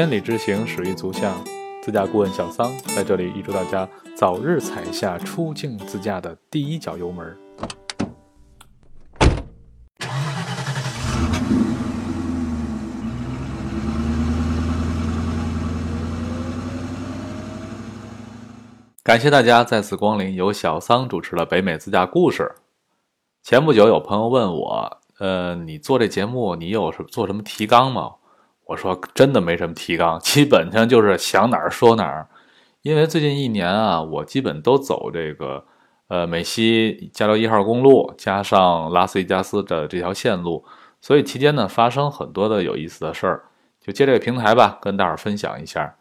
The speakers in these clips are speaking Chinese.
千里之行，始于足下。自驾顾问小桑在这里预祝大家早日踩下出境自驾的第一脚油门。感谢大家再次光临由小桑主持的北美自驾故事。前不久有朋友问我，呃，你做这节目，你有什做什么提纲吗？我说真的没什么提纲，基本上就是想哪儿说哪儿。因为最近一年啊，我基本都走这个呃美西加州一号公路加上拉斯维加斯的这条线路，所以期间呢发生很多的有意思的事儿，就借这个平台吧，跟大伙儿分享一下。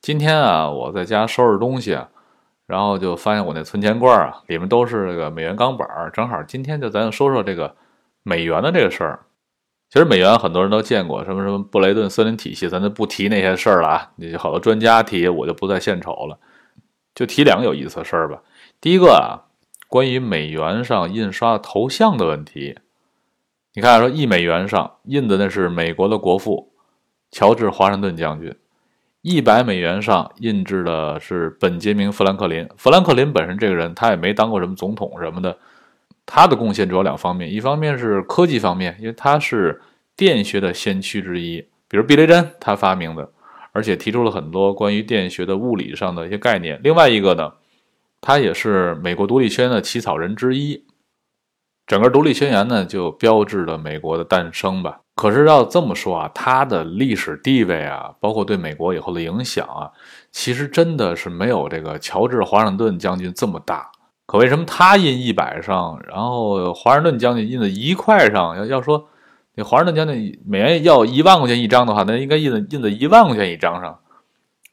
今天啊，我在家收拾东西，然后就发现我那存钱罐啊，里面都是这个美元钢板儿，正好今天就咱就说说这个美元的这个事儿。其实美元很多人都见过，什么什么布雷顿森林体系，咱就不提那些事儿了啊。你好多专家提，我就不再献丑了，就提两个有意思的事儿吧。第一个啊，关于美元上印刷头像的问题。你看，说一美元上印的那是美国的国父乔治华盛顿将军，一百美元上印制的是本杰明富兰克林。富兰克林本身这个人，他也没当过什么总统什么的。他的贡献主要两方面，一方面是科技方面，因为他是电学的先驱之一，比如避雷针他发明的，而且提出了很多关于电学的物理上的一些概念。另外一个呢，他也是美国独立宣言的起草人之一。整个独立宣言呢，就标志着美国的诞生吧。可是要这么说啊，他的历史地位啊，包括对美国以后的影响啊，其实真的是没有这个乔治华盛顿将军这么大。可为什么他印一百上，然后华盛顿将军印的一块上？要要说，那华盛顿将军每元要一万块钱一张的话，那应该印的印在一万块钱一张上。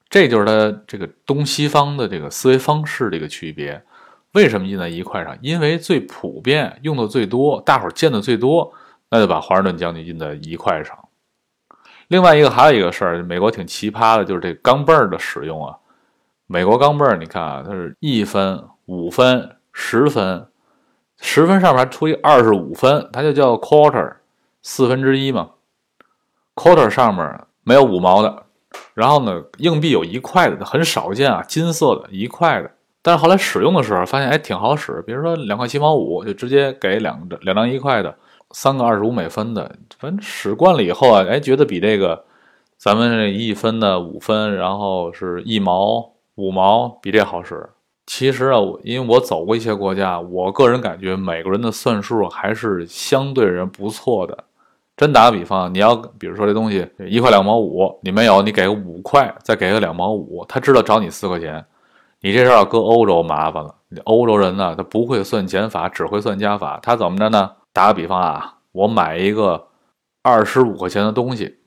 这就是他这个东西方的这个思维方式的一个区别。为什么印在一块上？因为最普遍、用的最多、大伙儿见的最多，那就把华盛顿将军印在一块上。另外一个还有一个事儿，美国挺奇葩的，就是这钢镚儿的使用啊。美国钢镚儿，你看啊，它是一分。五分、十分，十分上面还出一二十五分，它就叫 quarter，四分之一嘛。quarter 上面没有五毛的，然后呢，硬币有一块的，很少见啊，金色的一块的。但是后来使用的时候发现，哎，挺好使。比如说两块七毛五，就直接给两两张一块的，三个二十五美分的，反正使惯了以后啊，哎，觉得比这个咱们这一分的五分，然后是一毛五毛，比这好使。其实啊，因为我走过一些国家，我个人感觉美国人的算术还是相对人不错的。真打个比方，你要比如说这东西一块两毛五，你没有，你给个五块，再给个两毛五，他知道找你四块钱。你这事儿要搁欧洲麻烦了，欧洲人呢，他不会算减法，只会算加法。他怎么着呢？打个比方啊，我买一个二十五块钱的东西，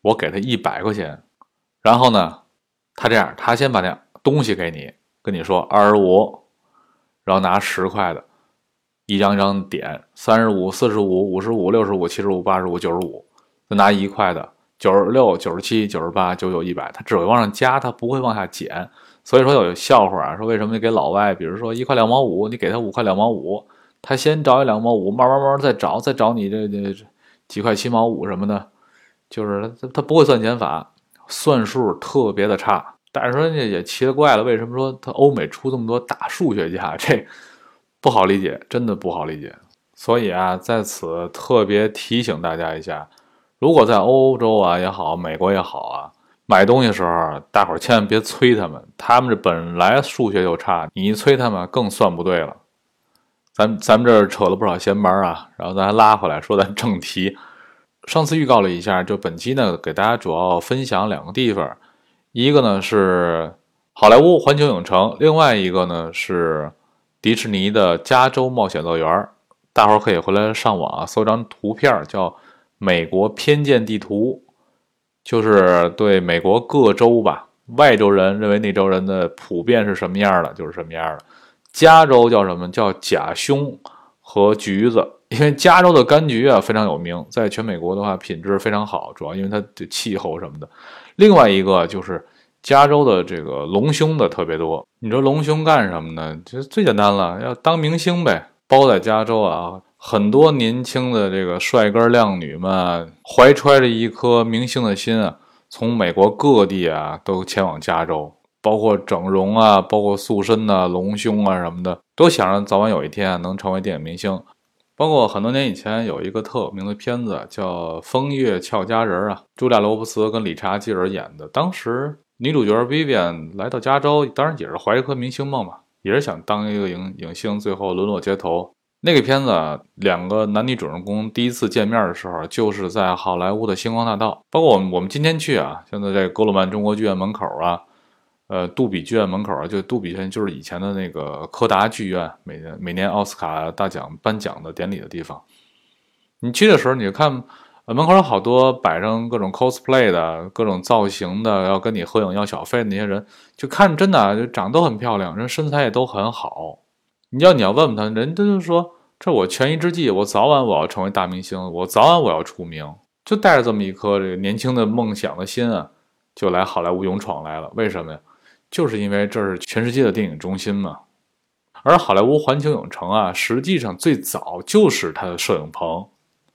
我给他一百块钱，然后呢，他这样，他先把那东西给你。跟你说二十五，然后拿十块的，一张一张点，三十五、四十五、五十五、六十五、七十五、八十五、九十五，再拿一块的，九十六、九十七、九十八、九九、一百，它只会往上加，它不会往下减。所以说有笑话啊，说为什么你给老外，比如说一块两毛五，你给他五块两毛五，他先找一两毛五，慢慢慢慢再找，再找你这这几块七毛五什么的，就是他他不会算减法，算数特别的差。但是说人家也奇了怪了，为什么说他欧美出这么多大数学家？这不好理解，真的不好理解。所以啊，在此特别提醒大家一下：如果在欧洲啊也好，美国也好啊，买东西的时候，大伙儿千万别催他们，他们这本来数学就差，你一催他们更算不对了。咱咱们这儿扯了不少闲班啊，然后咱还拉回来说咱正题。上次预告了一下，就本期呢，给大家主要分享两个地方。一个呢是好莱坞环球影城，另外一个呢是迪士尼的加州冒险乐园。大伙儿可以回来上网啊搜张图片，叫《美国偏见地图》，就是对美国各州吧，外州人认为那州人的普遍是什么样的，就是什么样的。加州叫什么叫假胸和橘子，因为加州的柑橘啊非常有名，在全美国的话品质非常好，主要因为它的气候什么的。另外一个就是加州的这个隆胸的特别多。你说隆胸干什么呢？就最简单了，要当明星呗。包在加州啊，很多年轻的这个帅哥靓女们怀揣着一颗明星的心啊，从美国各地啊都前往加州，包括整容啊，包括塑身呐、隆胸啊什么的，都想着早晚有一天能成为电影明星。包括很多年以前有一个特有名的片子叫《风月俏佳人》啊，朱莉亚·罗伯茨跟理查基尔演的。当时女主角 Vivian 来到加州，当然也是怀一颗明星梦嘛，也是想当一个影影星，最后沦落街头。那个片子两个男女主人公第一次见面的时候，就是在好莱坞的星光大道。包括我们我们今天去啊，现在在格鲁曼中国剧院门口啊。呃，杜比剧院门口啊，就杜比剧院就是以前的那个柯达剧院，每年每年奥斯卡大奖颁奖的典礼的地方。你去的时候，你就看门口有好多摆上各种 cosplay 的各种造型的，要跟你合影要小费的那些人，就看真的就长都很漂亮，人身材也都很好。你要你要问问他，人家就说这我权宜之计，我早晚我要成为大明星，我早晚我要出名，就带着这么一颗这个年轻的梦想的心啊，就来好莱坞勇闯来了。为什么呀？就是因为这是全世界的电影中心嘛，而好莱坞环球影城啊，实际上最早就是它的摄影棚，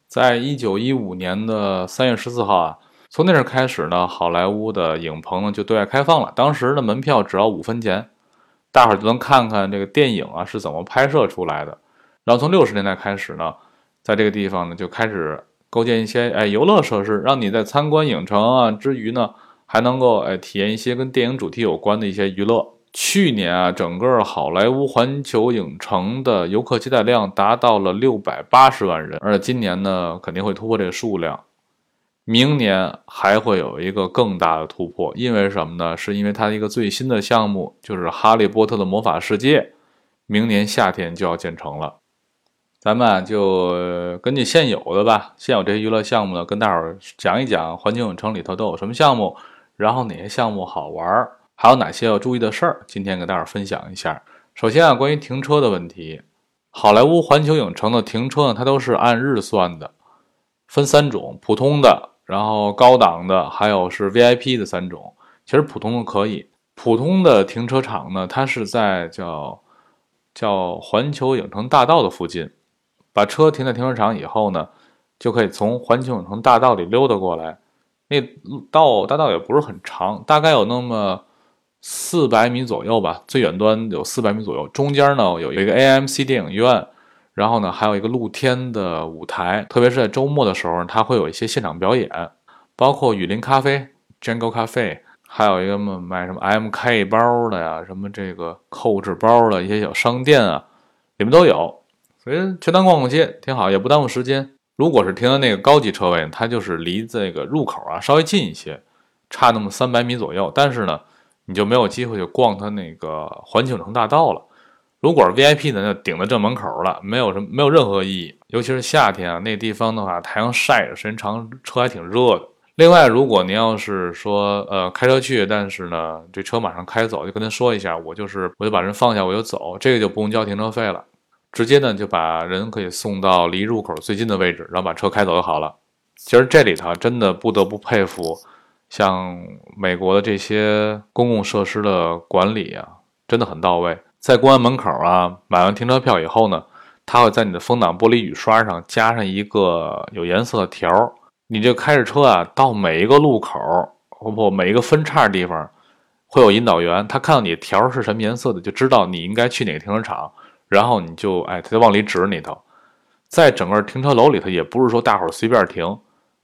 在一九一五年的三月十四号啊，从那时开始呢，好莱坞的影棚呢就对外开放了。当时的门票只要五分钱，大伙儿就能看看这个电影啊是怎么拍摄出来的。然后从六十年代开始呢，在这个地方呢就开始构建一些哎游乐设施，让你在参观影城啊之余呢。还能够哎体验一些跟电影主题有关的一些娱乐。去年啊，整个好莱坞环球影城的游客接待量达到了六百八十万人，而今年呢肯定会突破这个数量，明年还会有一个更大的突破。因为什么呢？是因为它一个最新的项目，就是《哈利波特的魔法世界》，明年夏天就要建成了。咱们就根据现有的吧，现有这些娱乐项目呢，跟大伙儿讲一讲环球影城里头都有什么项目。然后哪些项目好玩，还有哪些要注意的事儿？今天给大家分享一下。首先啊，关于停车的问题，好莱坞环球影城的停车呢，它都是按日算的，分三种：普通的，然后高档的，还有是 VIP 的三种。其实普通的可以，普通的停车场呢，它是在叫叫环球影城大道的附近，把车停在停车场以后呢，就可以从环球影城大道里溜达过来。那道大道也不是很长，大概有那么四百米左右吧，最远端有四百米左右。中间呢有一个 AMC 电影院，然后呢还有一个露天的舞台，特别是在周末的时候，它会有一些现场表演，包括雨林咖啡、Jungle 咖啡，还有一个卖什么 MK 包的呀，什么这个 Coach 包的一些小商店啊，里面都有，所以去当逛逛街挺好，也不耽误时间。如果是停在那个高级车位，它就是离这个入口啊稍微近一些，差那么三百米左右。但是呢，你就没有机会去逛它那个环球城大道了。如果是 VIP 的，就顶在正门口了，没有什么没有任何意义。尤其是夏天啊，那地方的话，太阳晒着时间长，车还挺热的。另外，如果您要是说呃开车去，但是呢这车马上开走，就跟他说一下，我就是我就把人放下，我就走，这个就不用交停车费了。直接呢就把人可以送到离入口最近的位置，然后把车开走就好了。其实这里头真的不得不佩服，像美国的这些公共设施的管理啊，真的很到位。在公安门口啊，买完停车票以后呢，他会在你的风挡玻璃雨刷上加上一个有颜色的条，你就开着车啊，到每一个路口或不每一个分叉地方，会有引导员，他看到你条是什么颜色的，就知道你应该去哪个停车场。然后你就哎，他就往里指里头，在整个停车楼里头，也不是说大伙儿随便停，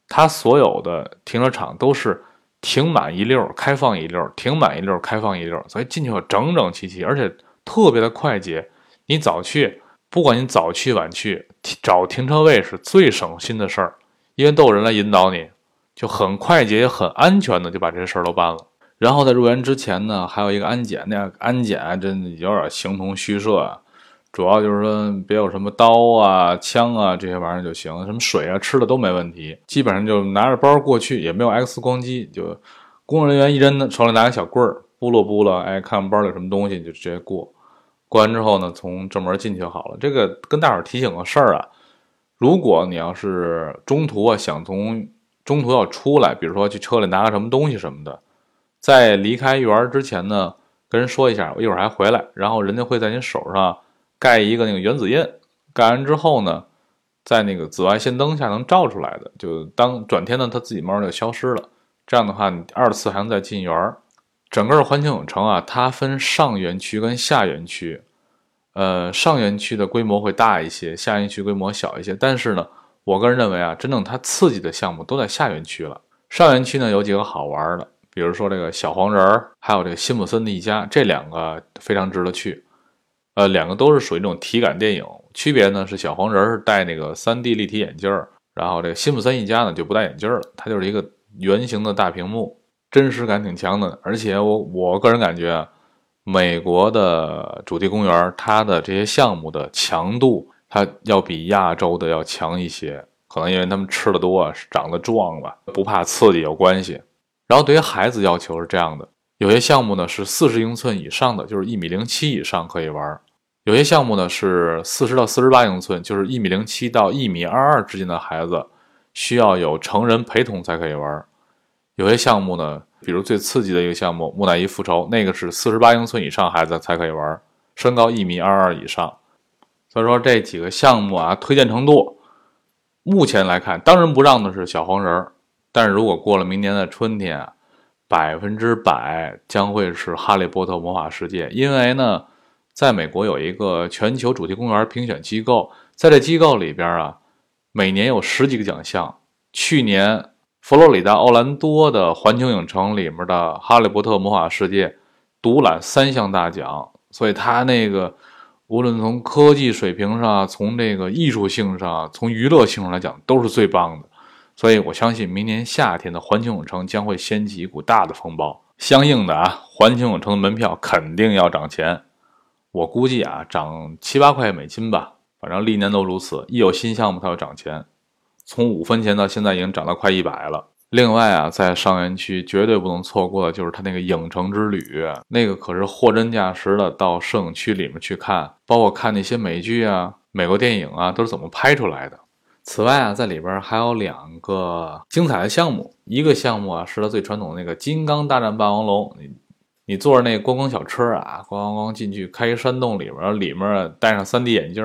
他所有的停车场都是停满一溜，开放一溜，停满一溜，开放一溜，所以进去后整整齐齐，而且特别的快捷。你早去，不管你早去晚去，找停车位是最省心的事儿，因为都有人来引导你，就很快捷也很安全的就把这事儿都办了。然后在入园之前呢，还有一个安检，那安检真有点形同虚设啊。主要就是说，别有什么刀啊、枪啊这些玩意儿就行，什么水啊、吃的都没问题。基本上就拿着包过去，也没有 X 光机，就工作人员一人手里拿个小棍儿，拨了拨了，哎，看包里什么东西就直接过。过完之后呢，从正门进去就好了。这个跟大伙儿提醒个事儿啊，如果你要是中途啊想从中途要出来，比如说去车里拿个什么东西什么的，在离开园之前呢，跟人说一下，我一会儿还回来，然后人家会在您手上。盖一个那个原子印，盖完之后呢，在那个紫外线灯下能照出来的，就当转天呢，它自己慢慢就消失了。这样的话，你二次还能再进园儿。整个环球影城啊，它分上园区跟下园区。呃，上园区的规模会大一些，下园区规模小一些。但是呢，我个人认为啊，真正它刺激的项目都在下园区了。上园区呢有几个好玩的，比如说这个小黄人儿，还有这个辛普森的一家，这两个非常值得去。呃，两个都是属于这种体感电影，区别呢是小黄人是戴那个 3D 立体眼镜儿，然后这个辛普森一家呢就不戴眼镜了，它就是一个圆形的大屏幕，真实感挺强的。而且我我个人感觉。美国的主题公园，它的这些项目的强度，它要比亚洲的要强一些。可能因为他们吃的多，长得壮吧，不怕刺激有关系。然后对于孩子要求是这样的：有些项目呢是四十英寸以上的，就是一米零七以上可以玩；有些项目呢是四十到四十八英寸，就是一米零七到一米二二之间的孩子需要有成人陪同才可以玩。有些项目呢。比如最刺激的一个项目《木乃伊复仇》，那个是四十八英寸以上孩子才可以玩，身高一米二二以上。所以说这几个项目啊，推荐程度，目前来看，当仁不让的是小黄人儿。但是如果过了明年的春天，百分之百将会是《哈利波特魔法世界》，因为呢，在美国有一个全球主题公园评选机构，在这机构里边啊，每年有十几个奖项，去年。佛罗里达奥兰多的环球影城里面的《哈利波特魔法世界》独揽三项大奖，所以它那个无论从科技水平上、从这个艺术性上、从娱乐性上来讲，都是最棒的。所以我相信明年夏天的环球影城将会掀起一股大的风暴。相应的啊，环球影城的门票肯定要涨钱，我估计啊，涨七八块美金吧，反正历年都如此，一有新项目它就涨钱。从五分钱到现在已经涨到快一百了。另外啊，在上园区绝对不能错过的就是它那个影城之旅，那个可是货真价实的到摄影区里面去看，包括看那些美剧啊、美国电影啊都是怎么拍出来的。此外啊，在里边还有两个精彩的项目，一个项目啊是它最传统的那个《金刚大战霸王龙》，你你坐着那观光小车啊，咣咣咣进去开一山洞里边，里面戴上 3D 眼镜。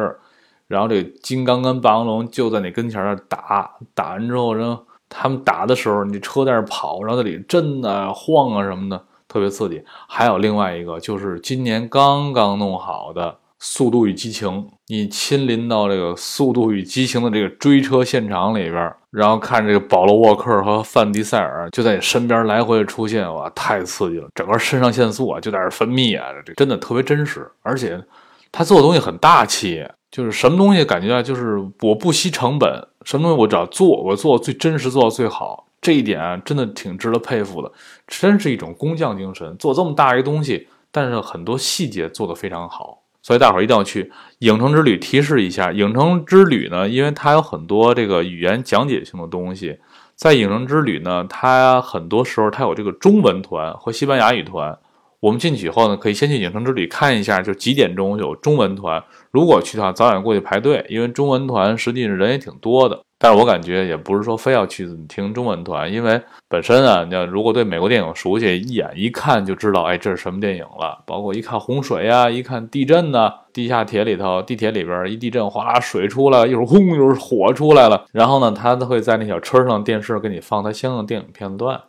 然后这个金刚跟霸王龙就在你跟前儿打，打完之后，然后他们打的时候，你车在那跑，然后在里震啊、晃啊什么的，特别刺激。还有另外一个，就是今年刚刚弄好的《速度与激情》，你亲临到这个《速度与激情》的这个追车现场里边，然后看这个保罗沃克和范迪塞尔就在你身边来回出现，哇，太刺激了！整个肾上腺素啊就在那分泌啊，这真的特别真实，而且他做的东西很大气。就是什么东西感觉啊，就是我不惜成本，什么东西我只要做，我做最真实，做到最好，这一点啊，真的挺值得佩服的，真是一种工匠精神。做这么大一个东西，但是很多细节做得非常好，所以大伙儿一定要去影城之旅。提示一下，影城之旅呢，因为它有很多这个语言讲解性的东西，在影城之旅呢，它很多时候它有这个中文团和西班牙语团。我们进去以后呢，可以先去影城之旅看一下，就几点钟有中文团。如果去的话，早点过去排队，因为中文团实际上人也挺多的。但是我感觉也不是说非要去听中文团，因为本身啊，你要如果对美国电影熟悉，一眼一看就知道，哎，这是什么电影了。包括一看洪水啊，一看地震呐，地下铁里头，地铁里边一地震，哗，水出来，一会儿轰，又是火出来了。然后呢，他都会在那小车上电视给你放他相应的电影片段。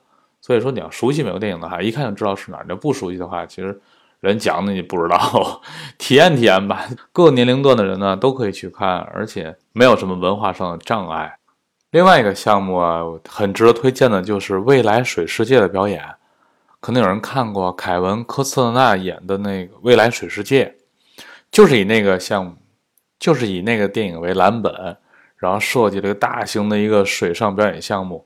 所以说，你要熟悉美国电影的话，一看就知道是哪儿；你要不熟悉的话，其实人讲的你不知道，体验体验吧。各个年龄段的人呢都可以去看，而且没有什么文化上的障碍。另外一个项目啊，很值得推荐的就是未来水世界的表演。可能有人看过凯文科斯特纳演的那个《未来水世界》，就是以那个项目，就是以那个电影为蓝本，然后设计了一个大型的一个水上表演项目。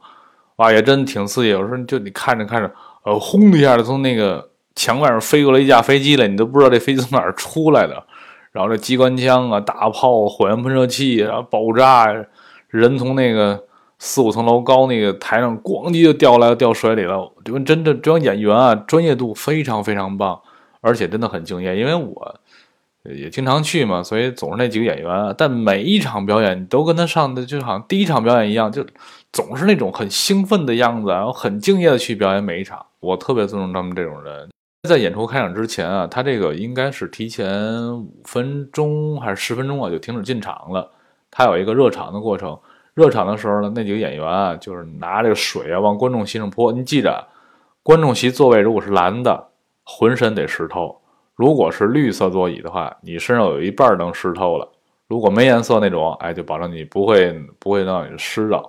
哇，也真的挺刺激！有时候就你看着看着，呃，轰的一下就从那个墙外面飞过来一架飞机来，你都不知道这飞机从哪儿出来的。然后这机关枪啊、大炮、火焰喷射器，啊爆炸，人从那个四五层楼高那个台上咣叽就掉下来掉水里了。这真的，这帮演员啊，专业度非常非常棒，而且真的很敬业。因为我也经常去嘛，所以总是那几个演员。但每一场表演都跟他上的就好像第一场表演一样，就。总是那种很兴奋的样子，然后很敬业的去表演每一场。我特别尊重他们这种人。在演出开场之前啊，他这个应该是提前五分钟还是十分钟啊，就停止进场了。他有一个热场的过程，热场的时候呢，那几个演员啊，就是拿这个水啊往观众席上泼。你记着，观众席座位如果是蓝的，浑身得湿透；如果是绿色座椅的话，你身上有一半能湿透了。如果没颜色那种，哎，就保证你不会不会让你湿着。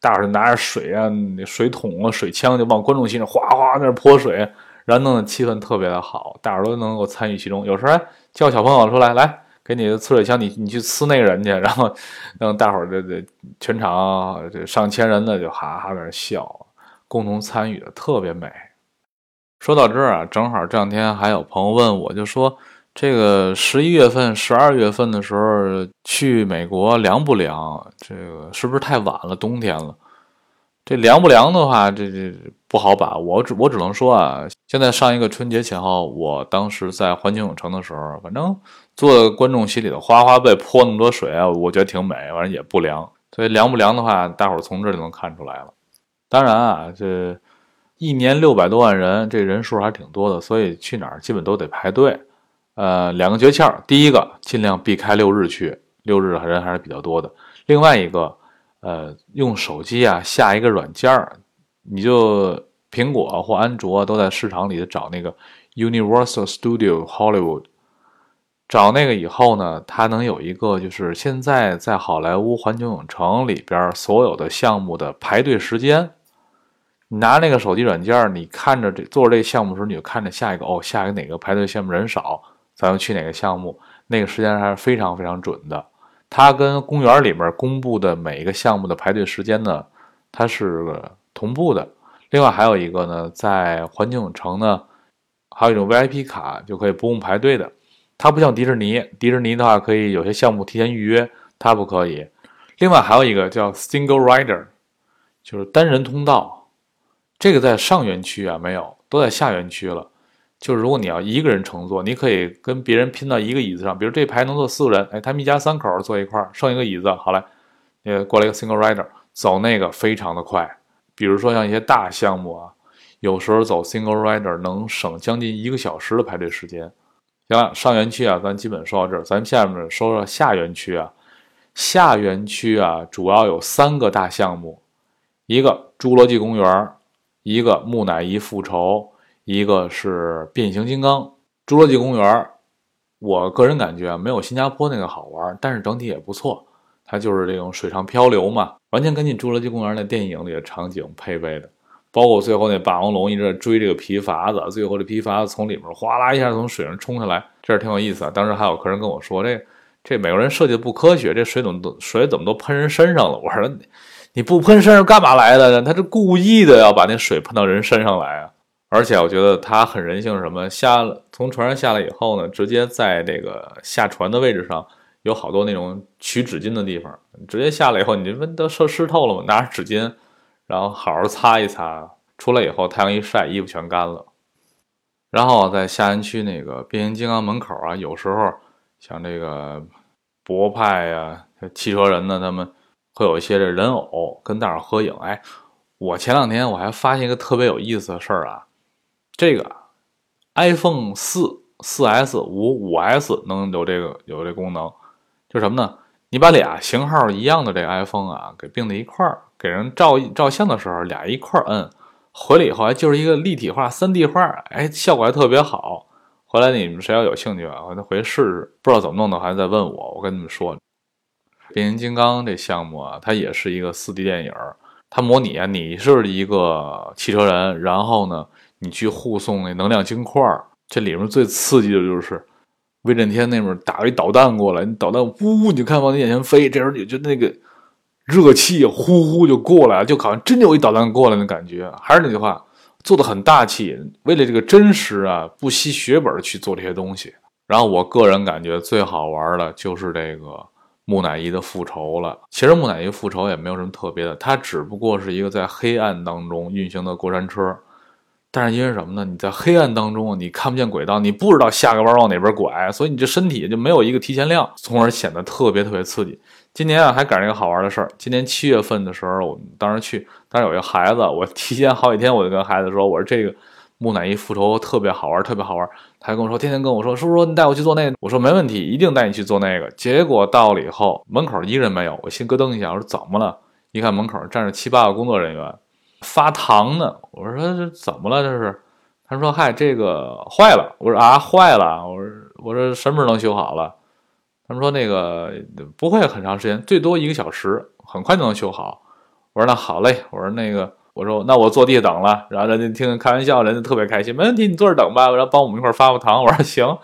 大伙儿拿着水啊、那水桶啊、水枪就往观众席上哗哗那泼水，然后弄得气氛特别的好，大伙都能够参与其中。有时候叫小朋友出来来。给你的呲水枪，你你去呲那个人去，然后让大伙儿这这全场这上千人的就哈哈在那笑，共同参与的特别美。说到这儿啊，正好这两天还有朋友问我，就说这个十一月份、十二月份的时候去美国凉不凉？这个是不是太晚了？冬天了。这凉不凉的话，这这不好把握。我只我只能说啊，现在上一个春节前后，我当时在环球影城的时候，反正坐观众席里头，哗哗被泼那么多水啊，我觉得挺美，反正也不凉。所以凉不凉的话，大伙儿从这就能看出来了。当然啊，这一年六百多万人，这人数还挺多的，所以去哪儿基本都得排队。呃，两个诀窍，第一个尽量避开六日去，六日人还是比较多的。另外一个。呃，用手机啊下一个软件儿，你就苹果或安卓都在市场里找那个 Universal Studio Hollywood，找那个以后呢，它能有一个就是现在在好莱坞环球影城里边所有的项目的排队时间。你拿那个手机软件儿，你看着这做这项目的时候，你就看着下一个哦，下一个哪个排队项目人少，咱们去哪个项目，那个时间还是非常非常准的。它跟公园里面公布的每一个项目的排队时间呢，它是同步的。另外还有一个呢，在环球影城呢，还有一种 VIP 卡就可以不用排队的。它不像迪士尼，迪士尼的话可以有些项目提前预约，它不可以。另外还有一个叫 Single Rider，就是单人通道，这个在上园区啊没有，都在下园区了。就是如果你要一个人乘坐，你可以跟别人拼到一个椅子上，比如这排能坐四个人，哎，他们一家三口坐一块儿，剩一个椅子，好嘞，呃，过来一个 single rider，走那个非常的快。比如说像一些大项目啊，有时候走 single rider 能省将近一个小时的排队时间。行了，上园区啊，咱基本说到这儿，咱下面说说下园区啊。下园区啊，主要有三个大项目，一个侏罗纪公园，一个木乃伊复仇。一个是变形金刚侏罗纪公园，我个人感觉，没有新加坡那个好玩，但是整体也不错。它就是这种水上漂流嘛，完全根据侏罗纪公园那电影里的场景配备的。包括最后那霸王龙一直在追这个皮筏子，最后这皮筏子从里面哗啦一下从水上冲下来，这是挺有意思啊。当时还有客人跟我说，这这美国人设计的不科学，这水怎么都水怎么都喷人身上了？我说你不喷身上干嘛来的？他是故意的要把那水喷到人身上来啊。而且我觉得他很人性，什么下了从船上下来以后呢，直接在这个下船的位置上有好多那种取纸巾的地方，直接下来以后，你这不都湿湿透了吗，拿着纸巾，然后好好擦一擦，出来以后太阳一晒，衣服全干了。然后在下安区那个变形金刚门口啊，有时候像这个博派呀、汽车人呢，他们会有一些这人偶跟大伙合影。哎，我前两天我还发现一个特别有意思的事儿啊。这个 iPhone 四、四 S、五、五 S 能有这个有这功能，就什么呢？你把俩型号一样的这个 iPhone 啊，给并在一块儿，给人照照相的时候，俩一块儿摁，回来以后还就是一个立体化、三 D 画，哎，效果还特别好。回来你们谁要有兴趣啊，我再回去试试。不知道怎么弄的，还在问我。我跟你们说，变形金刚这项目啊，它也是一个四 D 电影，它模拟啊，你是一个汽车人，然后呢？你去护送那能量晶块，这里面最刺激的就是威震天那边打一导弹过来，你导弹呜，你就看往你眼前飞，这时候你就那个热气呼呼就过来，就好像真有一导弹过来的感觉。还是那句话，做的很大气，为了这个真实啊，不惜血本去做这些东西。然后我个人感觉最好玩的就是这个木乃伊的复仇了。其实木乃伊复仇也没有什么特别的，它只不过是一个在黑暗当中运行的过山车。但是因为什么呢？你在黑暗当中，你看不见轨道，你不知道下个弯往哪边拐，所以你这身体就没有一个提前量，从而显得特别特别刺激。今年啊，还赶上一个好玩的事儿。今年七月份的时候，我们当时去，当时有一个孩子，我提前好几天我就跟孩子说，我说这个木乃伊复仇特别好玩，特别好玩。他还跟我说，天天跟我说，叔叔你带我去做那个。我说没问题，一定带你去做那个。结果到了以后，门口一个人没有，我心咯噔一下，我说怎么了？一看门口站着七八个工作人员，发糖呢。我说这怎么了？这是？他说嗨，这个坏了。我说啊，坏了。我说我说什么时候能修好了？他们说那个不会很长时间，最多一个小时，很快就能修好。我说那好嘞。我说那个。我说那我坐地下等了，然后人家听开玩笑，人家特别开心，没问题，你坐着等吧，然后帮我们一块发发糖。我说行，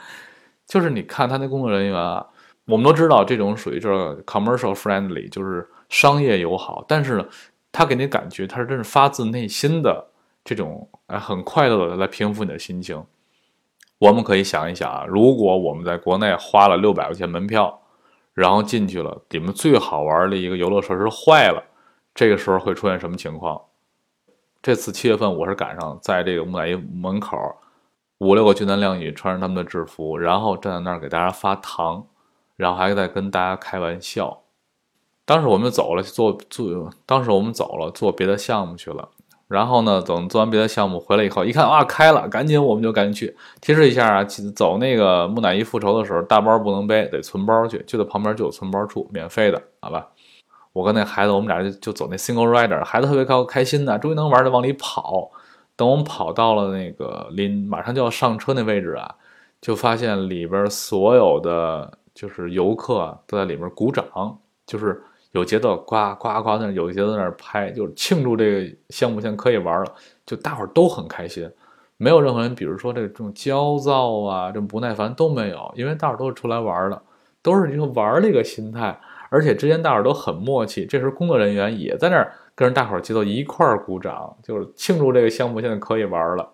就是你看他那工作人员啊，我们都知道这种属于就是 commercial friendly，就是商业友好，但是呢，他给你感觉他是真是发自内心的这种哎很快乐的来平复你的心情。我们可以想一想啊，如果我们在国内花了六百块钱门票，然后进去了，里面最好玩的一个游乐设施坏了，这个时候会出现什么情况？这次七月份，我是赶上在这个木乃伊门口，五六个俊男靓女穿着他们的制服，然后站在那儿给大家发糖，然后还在跟大家开玩笑。当时我们走了，做做，当时我们走了，做别的项目去了。然后呢，等做完别的项目回来以后，一看啊，开了，赶紧我们就赶紧去。提示一下啊，走那个木乃伊复仇的时候，大包不能背，得存包去，就在旁边就有存包处，免费的，好吧？我跟那孩子，我们俩就就走那 single rider，孩子特别高开心的，终于能玩就往里跑。等我们跑到了那个临马上就要上车那位置啊，就发现里边所有的就是游客都在里面鼓掌，就是有节奏，呱呱呱那有节奏在那拍，就是庆祝这个项目现在可以玩了，就大伙儿都很开心，没有任何人，比如说这种焦躁啊，这种不耐烦都没有，因为大伙儿都是出来玩的，都是一个玩的一个心态。而且之间大伙儿都很默契，这时候工作人员也在那儿跟着大伙儿节奏一块儿鼓掌，就是庆祝这个项目现在可以玩了。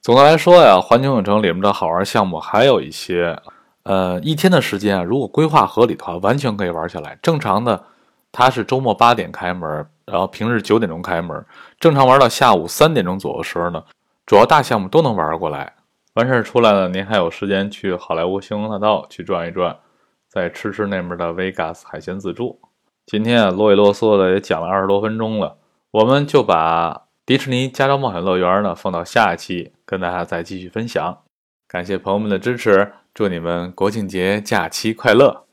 总的来说呀，环球影城里面的好玩项目还有一些，呃，一天的时间啊，如果规划合理的话，完全可以玩下来。正常的，它是周末八点开门，然后平日九点钟开门，正常玩到下午三点钟左右时候呢，主要大项目都能玩过来。完事儿出来了，您还有时间去好莱坞星光大道去转一转。再吃吃那边的 Vegas 海鲜自助。今天啊，啰里啰嗦的也讲了二十多分钟了，我们就把迪士尼加州冒险乐园呢放到下一期跟大家再继续分享。感谢朋友们的支持，祝你们国庆节假期快乐！